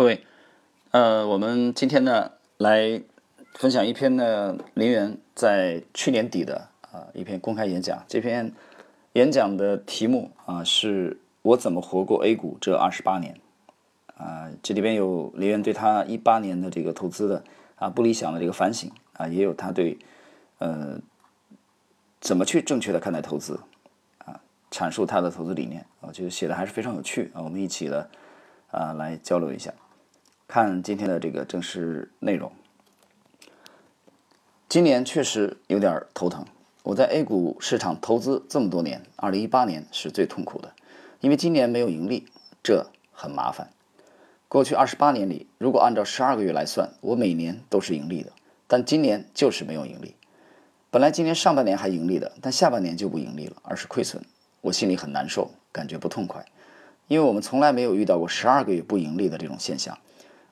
各位，呃，我们今天呢来分享一篇呢林园在去年底的啊一篇公开演讲。这篇演讲的题目啊是我怎么活过 A 股这二十八年啊，这里边有林园对他一八年的这个投资的啊不理想的这个反省啊，也有他对呃怎么去正确的看待投资啊，阐述他的投资理念，我觉得写的还是非常有趣啊，我们一起的啊来交流一下。看今天的这个正式内容，今年确实有点头疼。我在 A 股市场投资这么多年，二零一八年是最痛苦的，因为今年没有盈利，这很麻烦。过去二十八年里，如果按照十二个月来算，我每年都是盈利的，但今年就是没有盈利。本来今年上半年还盈利的，但下半年就不盈利了，而是亏损，我心里很难受，感觉不痛快，因为我们从来没有遇到过十二个月不盈利的这种现象。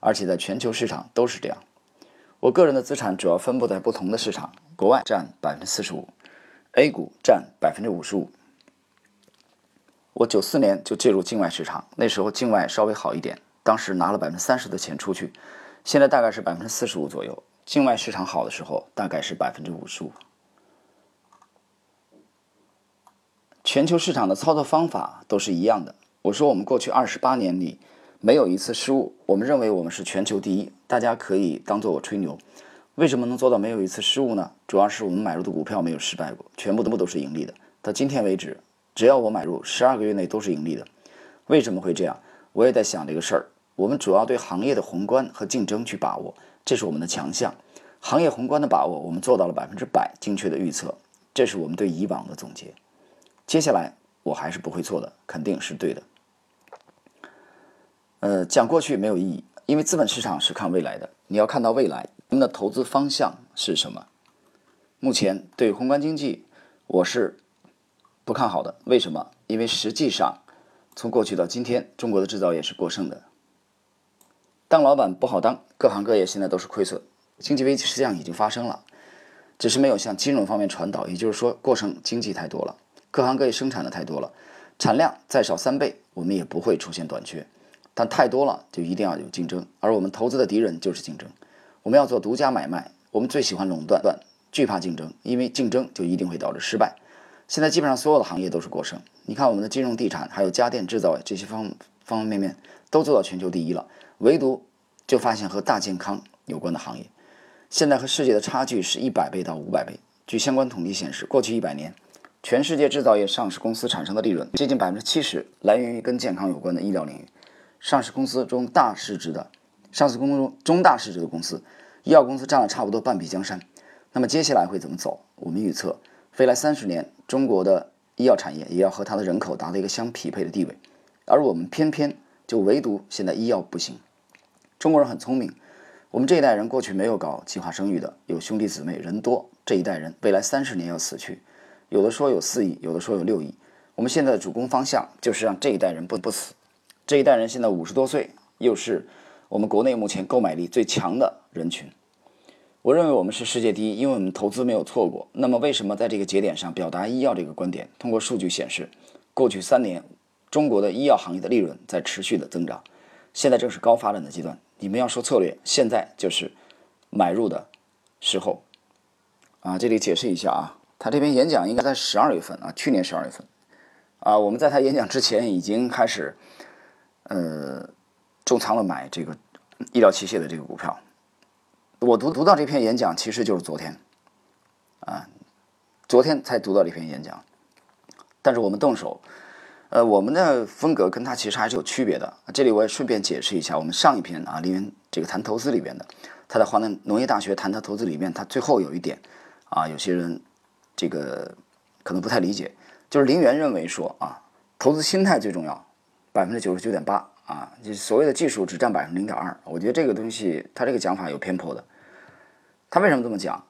而且在全球市场都是这样。我个人的资产主要分布在不同的市场，国外占百分之四十五，A 股占百分之五十五。我九四年就介入境外市场，那时候境外稍微好一点，当时拿了百分之三十的钱出去，现在大概是百分之四十五左右。境外市场好的时候，大概是百分之五十五。全球市场的操作方法都是一样的。我说我们过去二十八年里。没有一次失误，我们认为我们是全球第一，大家可以当做我吹牛。为什么能做到没有一次失误呢？主要是我们买入的股票没有失败过，全部的部都是盈利的。到今天为止，只要我买入，十二个月内都是盈利的。为什么会这样？我也在想这个事儿。我们主要对行业的宏观和竞争去把握，这是我们的强项。行业宏观的把握，我们做到了百分之百精确的预测，这是我们对以往的总结。接下来我还是不会错的，肯定是对的。呃，讲过去没有意义，因为资本市场是看未来的。你要看到未来，我们的投资方向是什么？目前对宏观经济，我是不看好的。为什么？因为实际上，从过去到今天，中国的制造业是过剩的。当老板不好当，各行各业现在都是亏损。经济危机实际上已经发生了，只是没有向金融方面传导。也就是说，过剩经济太多了，各行各业生产的太多了，产量再少三倍，我们也不会出现短缺。但太多了，就一定要有竞争，而我们投资的敌人就是竞争。我们要做独家买卖，我们最喜欢垄断，惧怕竞争，因为竞争就一定会导致失败。现在基本上所有的行业都是过剩。你看我们的金融、地产，还有家电制造这些方方方面面都做到全球第一了，唯独就发现和大健康有关的行业，现在和世界的差距是一百倍到五百倍。据相关统计显示，过去一百年，全世界制造业上市公司产生的利润接近百分之七十来源于跟健康有关的医疗领域。上市公司中大市值的，上市公司中中大市值的公司，医药公司占了差不多半壁江山。那么接下来会怎么走？我们预测，未来三十年，中国的医药产业也要和它的人口达到一个相匹配的地位，而我们偏偏就唯独现在医药不行。中国人很聪明，我们这一代人过去没有搞计划生育的，有兄弟姊妹人多，这一代人未来三十年要死去，有的说有四亿，有的说有六亿。我们现在的主攻方向就是让这一代人不不死。这一代人现在五十多岁，又是我们国内目前购买力最强的人群。我认为我们是世界第一，因为我们投资没有错过。那么，为什么在这个节点上表达医药这个观点？通过数据显示，过去三年中国的医药行业的利润在持续的增长，现在正是高发展的阶段。你们要说策略，现在就是买入的时候。啊，这里解释一下啊，他这篇演讲应该在十二月份啊，去年十二月份啊，我们在他演讲之前已经开始。呃，重仓了买这个医疗器械的这个股票。我读读到这篇演讲，其实就是昨天，啊，昨天才读到这篇演讲。但是我们动手，呃，我们的风格跟他其实还是有区别的。这里我也顺便解释一下，我们上一篇啊，林园这个谈投资里边的，他在华南农业大学谈他投资里面，他最后有一点啊，有些人这个可能不太理解，就是林源认为说啊，投资心态最重要。百分之九十九点八啊，就所谓的技术只占百分之零点二。我觉得这个东西，他这个讲法有偏颇的。他为什么这么讲？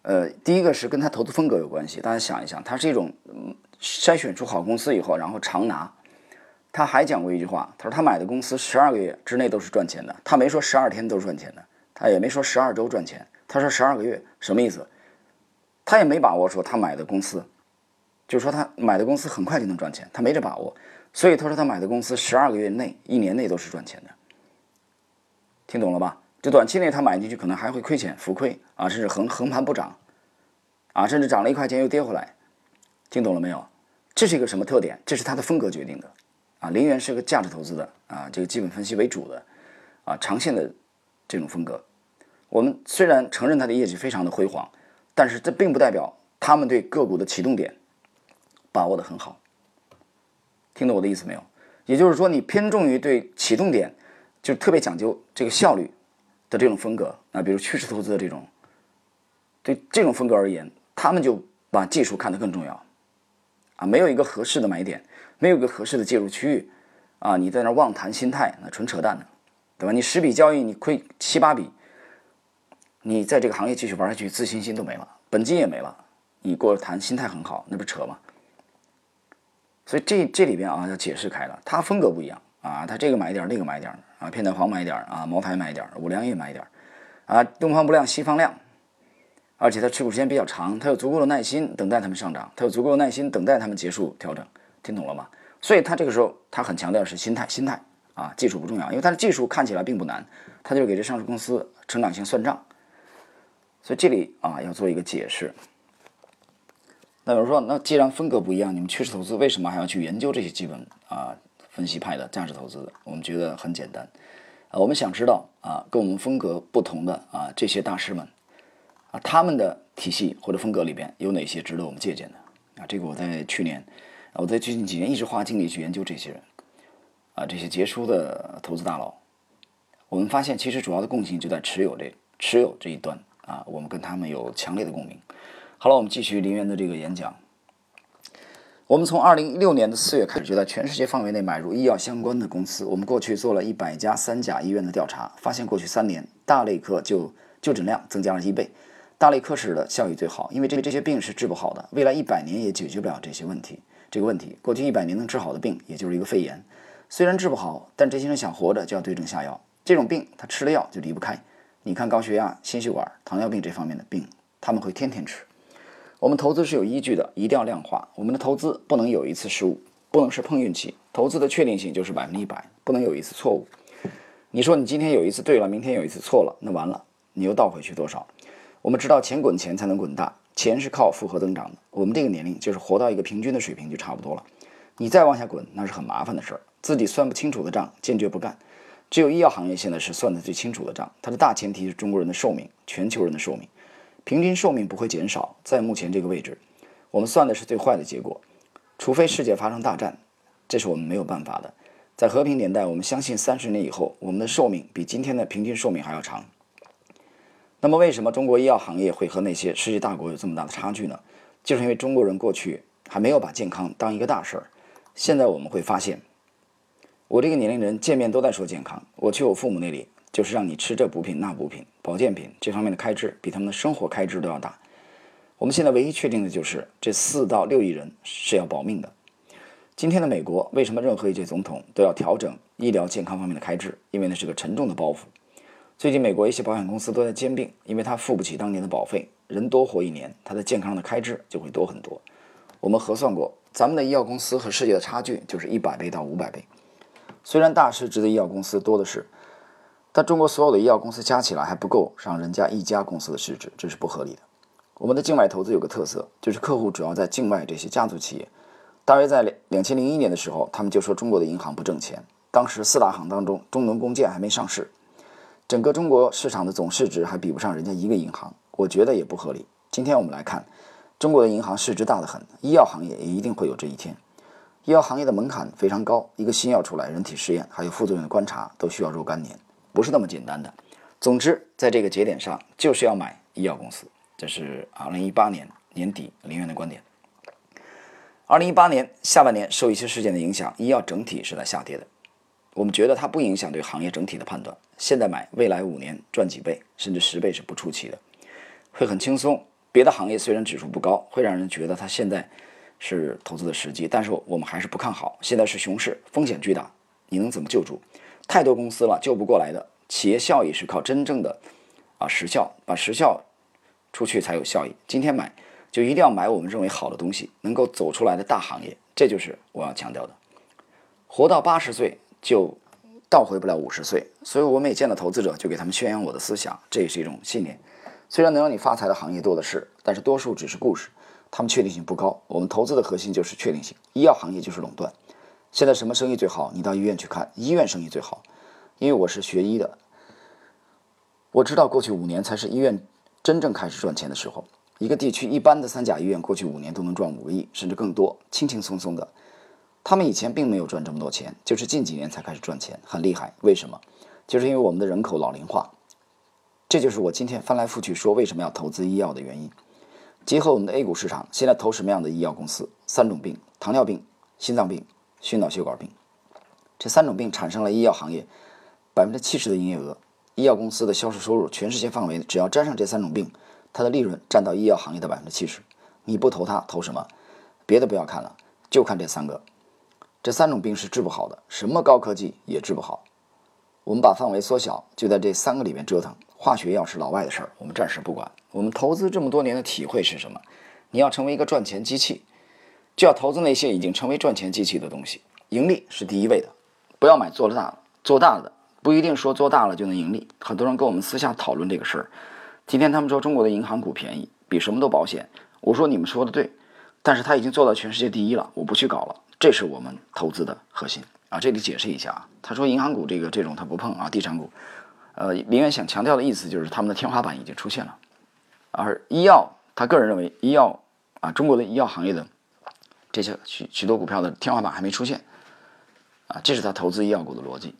呃，第一个是跟他投资风格有关系。大家想一想，他是一种筛选出好公司以后，然后长拿。他还讲过一句话，他说他买的公司十二个月之内都是赚钱的。他没说十二天都赚钱的，他也没说十二周赚钱，他说十二个月什么意思？他也没把握说他买的公司，就是说他买的公司很快就能赚钱，他没这把握。所以他说他买的公司十二个月内、一年内都是赚钱的。听懂了吧？就短期内他买进去可能还会亏钱、浮亏啊，甚至横横盘不涨，啊，甚至涨了一块钱又跌回来，听懂了没有？这是一个什么特点？这是他的风格决定的，啊，林园是个价值投资的啊，这个基本分析为主的，啊，长线的这种风格。我们虽然承认它的业绩非常的辉煌，但是这并不代表他们对个股的启动点把握的很好。听懂我的意思没有？也就是说，你偏重于对启动点，就特别讲究这个效率。的这种风格啊，比如趋势投资的这种，对这种风格而言，他们就把技术看得更重要啊，没有一个合适的买点，没有一个合适的介入区域啊，你在那妄谈心态，那纯扯淡的，对吧？你十笔交易你亏七八笔，你在这个行业继续玩下去，自信心都没了，本金也没了，你过谈心态很好，那不扯吗？所以这这里边啊要解释开了，他风格不一样。啊，他这个买点儿，那个买点儿啊，片仔癀买点儿啊，茅台买点儿，五粮液买点儿啊，东方不亮西方亮，而且他持股时间比较长，他有足够的耐心等待他们上涨，他有足够的耐心等待他们结束调整，听懂了吗？所以他这个时候他很强调是心态，心态啊，技术不重要，因为他的技术看起来并不难，他就给这上市公司成长性算账，所以这里啊要做一个解释。那有人说，那既然风格不一样，你们趋势投资为什么还要去研究这些基本啊？分析派的价值投资，我们觉得很简单，啊，我们想知道啊，跟我们风格不同的啊这些大师们，啊，他们的体系或者风格里边有哪些值得我们借鉴的？啊，这个我在去年，我在最近几年一直花精力去研究这些人，啊，这些杰出的投资大佬，我们发现其实主要的共性就在持有这持有这一端啊，我们跟他们有强烈的共鸣。好了，我们继续林园的这个演讲。我们从二零一六年的四月开始，就在全世界范围内买入医药相关的公司。我们过去做了一百家三甲医院的调查，发现过去三年大类科就就诊量增加了一倍，大类科室的效益最好，因为这这些病是治不好的，未来一百年也解决不了这些问题。这个问题，过去一百年能治好的病，也就是一个肺炎，虽然治不好，但这些人想活着就要对症下药。这种病他吃了药就离不开。你看高血压、心血管、糖尿病这方面的病，他们会天天吃。我们投资是有依据的，一定要量化。我们的投资不能有一次失误，不能是碰运气。投资的确定性就是百分之一百，不能有一次错误。你说你今天有一次对了，明天有一次错了，那完了，你又倒回去多少？我们知道钱滚钱才能滚大，钱是靠复合增长的。我们这个年龄就是活到一个平均的水平就差不多了。你再往下滚，那是很麻烦的事儿。自己算不清楚的账，坚决不干。只有医药行业现在是算得最清楚的账。它的大前提是中国人的寿命，全球人的寿命。平均寿命不会减少，在目前这个位置，我们算的是最坏的结果，除非世界发生大战，这是我们没有办法的。在和平年代，我们相信三十年以后，我们的寿命比今天的平均寿命还要长。那么，为什么中国医药行业会和那些世界大国有这么大的差距呢？就是因为中国人过去还没有把健康当一个大事儿。现在我们会发现，我这个年龄人见面都在说健康，我去我父母那里。就是让你吃这补品那补品，保健品这方面的开支比他们的生活开支都要大。我们现在唯一确定的就是这四到六亿人是要保命的。今天的美国为什么任何一届总统都要调整医疗健康方面的开支？因为那是个沉重的包袱。最近美国一些保险公司都在兼并，因为他付不起当年的保费，人多活一年，他的健康的开支就会多很多。我们核算过，咱们的医药公司和世界的差距就是一百倍到五百倍。虽然大市值的医药公司多的是。但中国所有的医药公司加起来还不够上人家一家公司的市值，这是不合理的。我们的境外投资有个特色，就是客户主要在境外这些家族企业。大约在两两千零一年的时候，他们就说中国的银行不挣钱。当时四大行当中，中农工建还没上市，整个中国市场的总市值还比不上人家一个银行。我觉得也不合理。今天我们来看，中国的银行市值大得很，医药行业也一定会有这一天。医药行业的门槛非常高，一个新药出来，人体试验还有副作用的观察都需要若干年。不是那么简单的。总之，在这个节点上，就是要买医药公司。这是二零一八年年底林园的观点。二零一八年下半年受一些事件的影响，医药整体是在下跌的。我们觉得它不影响对行业整体的判断。现在买，未来五年赚几倍甚至十倍是不出奇的，会很轻松。别的行业虽然指数不高，会让人觉得它现在是投资的时机，但是我们还是不看好。现在是熊市，风险巨大，你能怎么救助？太多公司了，救不过来的。企业效益是靠真正的啊实效，把实效出去才有效益。今天买就一定要买我们认为好的东西，能够走出来的大行业，这就是我要强调的。活到八十岁就倒回不了五十岁。所以我每见到投资者，就给他们宣扬我的思想，这也是一种信念。虽然能让你发财的行业多的是，但是多数只是故事，他们确定性不高。我们投资的核心就是确定性。医药行业就是垄断。现在什么生意最好？你到医院去看，医院生意最好。因为我是学医的，我知道过去五年才是医院真正开始赚钱的时候。一个地区一般的三甲医院过去五年都能赚五个亿，甚至更多，轻轻松松的。他们以前并没有赚这么多钱，就是近几年才开始赚钱，很厉害。为什么？就是因为我们的人口老龄化。这就是我今天翻来覆去说为什么要投资医药的原因。结合我们的 A 股市场，现在投什么样的医药公司？三种病：糖尿病、心脏病、心脑血管病。这三种病产生了医药行业百分之七十的营业额。医药公司的销售收入，全世界范围只要沾上这三种病，它的利润占到医药行业的百分之七十。你不投它，投什么？别的不要看了，就看这三个。这三种病是治不好的，什么高科技也治不好。我们把范围缩小，就在这三个里面折腾。化学药是老外的事儿，我们暂时不管。我们投资这么多年的体会是什么？你要成为一个赚钱机器，就要投资那些已经成为赚钱机器的东西，盈利是第一位的。不要买做大了，做大的不一定说做大了就能盈利。很多人跟我们私下讨论这个事儿。今天他们说中国的银行股便宜，比什么都保险。我说你们说的对，但是他已经做到全世界第一了，我不去搞了。这是我们投资的核心啊！这里解释一下啊，他说银行股这个这种他不碰啊，地产股。呃，林源想强调的意思就是他们的天花板已经出现了，而医药，他个人认为医药啊，中国的医药行业的这些许许多股票的天花板还没出现，啊，这是他投资医药股的逻辑。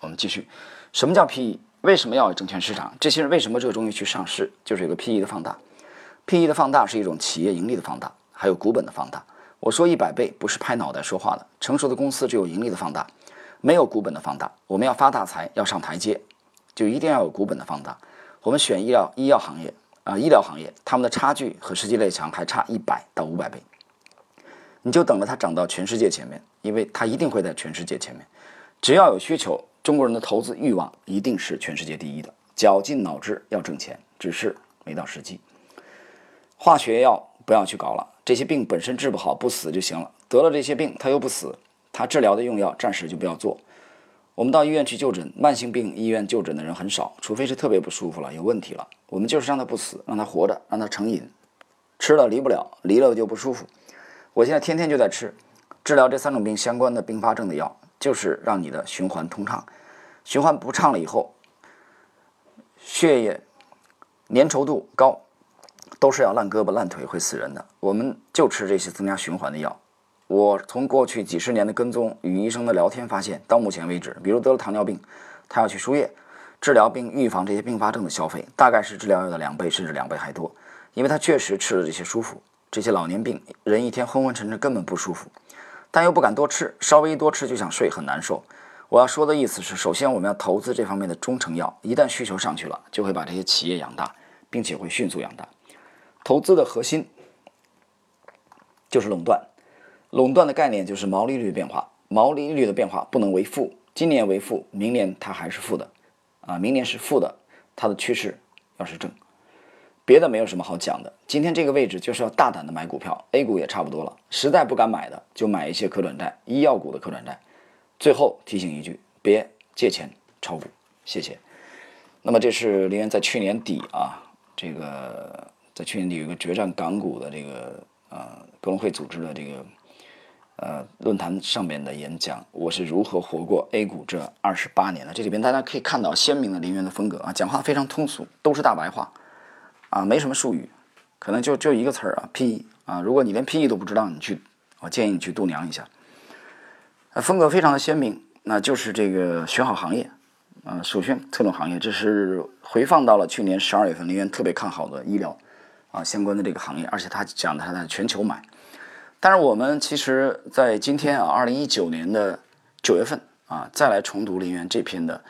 我们继续，什么叫 PE？为什么要有证券市场？这些人为什么热衷于去上市？就是有个 PE 的放大，PE 的放大是一种企业盈利的放大，还有股本的放大。我说一百倍不是拍脑袋说话的，成熟的公司只有盈利的放大，没有股本的放大。我们要发大财，要上台阶。就一定要有股本的放大。我们选医疗医药行业啊，医疗行业，他们的差距和实际类强还差一百到五百倍。你就等着它涨到全世界前面，因为它一定会在全世界前面。只要有需求，中国人的投资欲望一定是全世界第一的。绞尽脑汁要挣钱，只是没到时机。化学药不要去搞了，这些病本身治不好不死就行了。得了这些病他又不死，他治疗的用药暂时就不要做。我们到医院去就诊，慢性病医院就诊的人很少，除非是特别不舒服了、有问题了。我们就是让他不死，让他活着，让他成瘾，吃了离不了，离了就不舒服。我现在天天就在吃，治疗这三种病相关的并发症的药，就是让你的循环通畅。循环不畅了以后，血液粘稠度高，都是要烂胳膊烂腿会死人的。我们就吃这些增加循环的药。我从过去几十年的跟踪与医生的聊天发现，到目前为止，比如得了糖尿病，他要去输液治疗并预防这些并发症的消费，大概是治疗药的两倍甚至两倍还多，因为他确实吃了这些舒服。这些老年病人一天昏昏沉沉，根本不舒服，但又不敢多吃，稍微一多吃就想睡，很难受。我要说的意思是，首先我们要投资这方面的中成药，一旦需求上去了，就会把这些企业养大，并且会迅速养大。投资的核心就是垄断。垄断的概念就是毛利率的变化，毛利率的变化不能为负，今年为负，明年它还是负的，啊，明年是负的，它的趋势要是正，别的没有什么好讲的。今天这个位置就是要大胆的买股票，A 股也差不多了，实在不敢买的就买一些可转债，医药股的可转债。最后提醒一句，别借钱炒股，谢谢。那么这是林源在去年底啊，这个在去年底有一个决战港股的这个呃格隆会组织的这个。呃，论坛上面的演讲，我是如何活过 A 股这二十八年的？这里边大家可以看到鲜明的林源的风格啊，讲话非常通俗，都是大白话，啊，没什么术语，可能就就一个词儿啊，PE 啊，如果你连 PE 都不知道，你去，我建议你去度娘一下。风格非常的鲜明，那就是这个选好行业，啊，首选特种行业，这是回放到了去年十二月份林源特别看好的医疗啊相关的这个行业，而且他讲他在全球买。但是我们其实，在今天啊，二零一九年的九月份啊，再来重读林源这篇的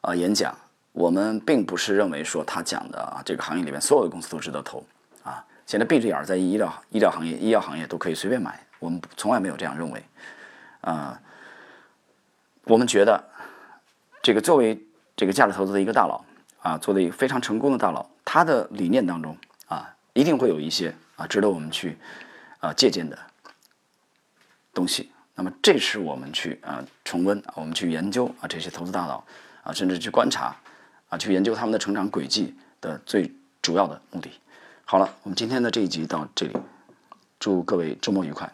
啊演讲，我们并不是认为说他讲的啊这个行业里面所有的公司都值得投啊。现在闭着眼在医疗医疗行业、医药行业都可以随便买，我们从来没有这样认为啊。我们觉得这个作为这个价值投资的一个大佬啊，做的一个非常成功的大佬，他的理念当中啊，一定会有一些啊值得我们去啊借鉴的。东西那么这是我们去啊重温，我们去研究啊这些投资大佬啊，甚至去观察啊，去研究他们的成长轨迹的最主要的目的。好了，我们今天的这一集到这里，祝各位周末愉快。